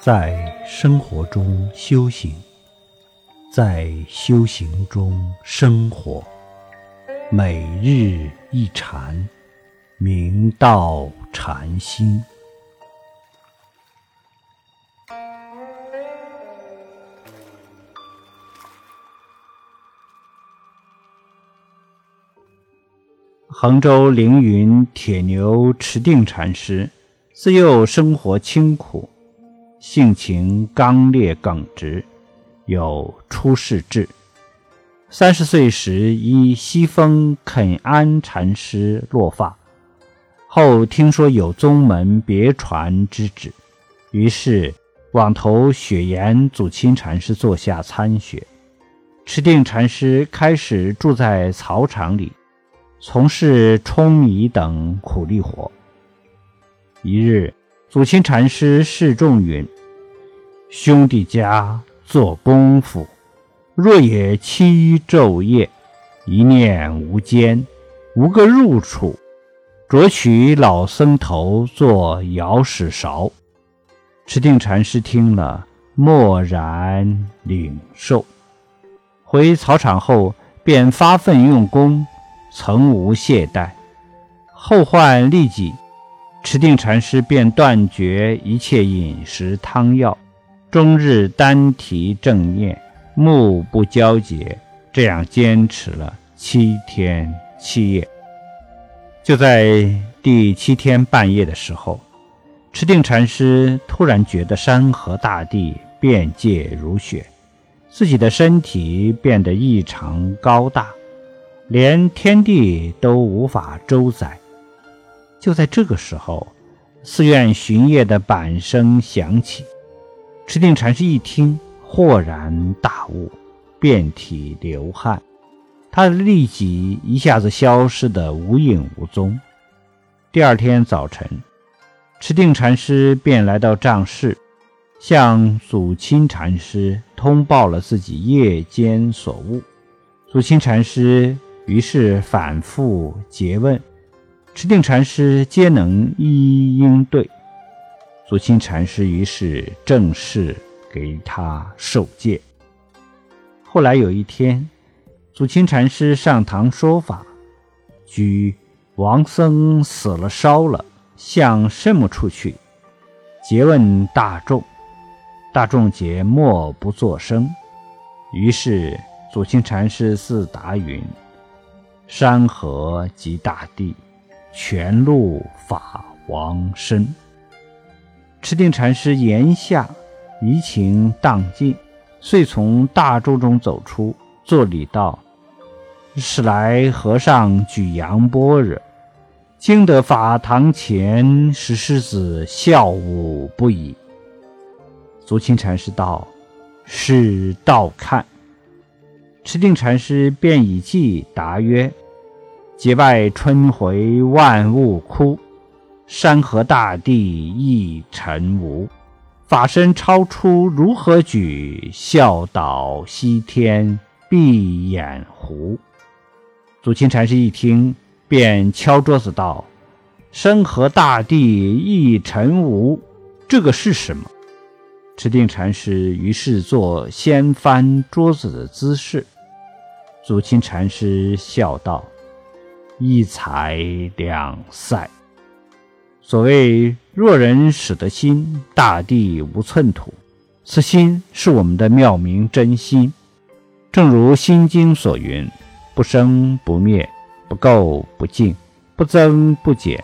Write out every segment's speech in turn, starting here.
在生活中修行，在修行中生活，每日一禅，明道禅心。杭州凌云铁牛持定禅师，自幼生活清苦。性情刚烈耿直，有出世志。三十岁时，依西风肯安禅师落发，后听说有宗门别传之旨，于是往投雪岩祖钦禅师座下参学。持定禅师开始住在草场里，从事舂米等苦力活。一日。祖钦禅师示众云：“兄弟家做功夫，若也七昼夜，一念无间，无个入处，着取老僧头做摇屎勺。”持定禅师听了，默然领受。回草场后，便发奋用功，曾无懈怠。后患痢疾。持定禅师便断绝一切饮食汤药，终日单提正念，目不交结，这样坚持了七天七夜。就在第七天半夜的时候，持定禅师突然觉得山河大地变界如雪，自己的身体变得异常高大，连天地都无法周载。就在这个时候，寺院巡夜的板声响起。持定禅师一听，豁然大悟，遍体流汗，他的痢疾一下子消失得无影无踪。第二天早晨，持定禅师便来到帐室，向祖钦禅师通报了自己夜间所悟。祖钦禅师于是反复诘问。持定禅师皆能一一应对，祖钦禅师于是正式给他受戒。后来有一天，祖钦禅师上堂说法，举王僧死了烧了，向什么处去？诘问大众，大众皆默不作声。于是祖钦禅师自答云：“山河及大地。”全露法王身。持定禅师言下怡情荡尽，遂从大众中走出，作礼道：“是来和尚举扬般若，经得法堂前，石狮子笑舞不已。”足清禅师道：“是道看。”持定禅师便以偈答曰。节外春回万物枯，山河大地一尘无。法身超出如何举？笑倒西天闭眼胡。祖钦禅师一听，便敲桌子道：“山河大地一尘无，这个是什么？”持定禅师于是做掀翻桌子的姿势。祖钦禅师笑道。一财两塞。所谓若人使得心，大地无寸土。此心是我们的妙明真心。正如《心经》所云：“不生不灭，不垢不净，不增不减，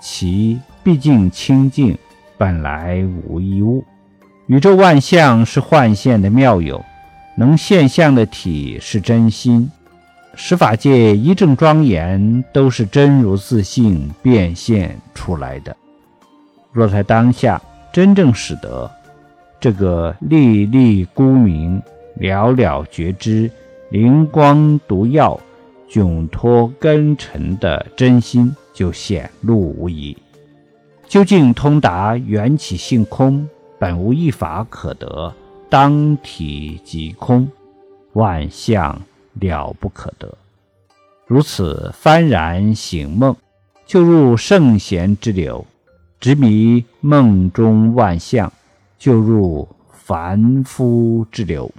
其毕竟清净，本来无一物。”宇宙万象是幻现的妙有，能现象的体是真心。十法界一正庄严，都是真如自性变现出来的。若在当下真正使得这个粒粒孤明、了了觉知、灵光毒药、窘脱根尘的真心，就显露无疑。究竟通达缘起性空，本无一法可得，当体即空，万象。了不可得，如此幡然醒梦，就入圣贤之流，执迷梦中万象，就入凡夫之流。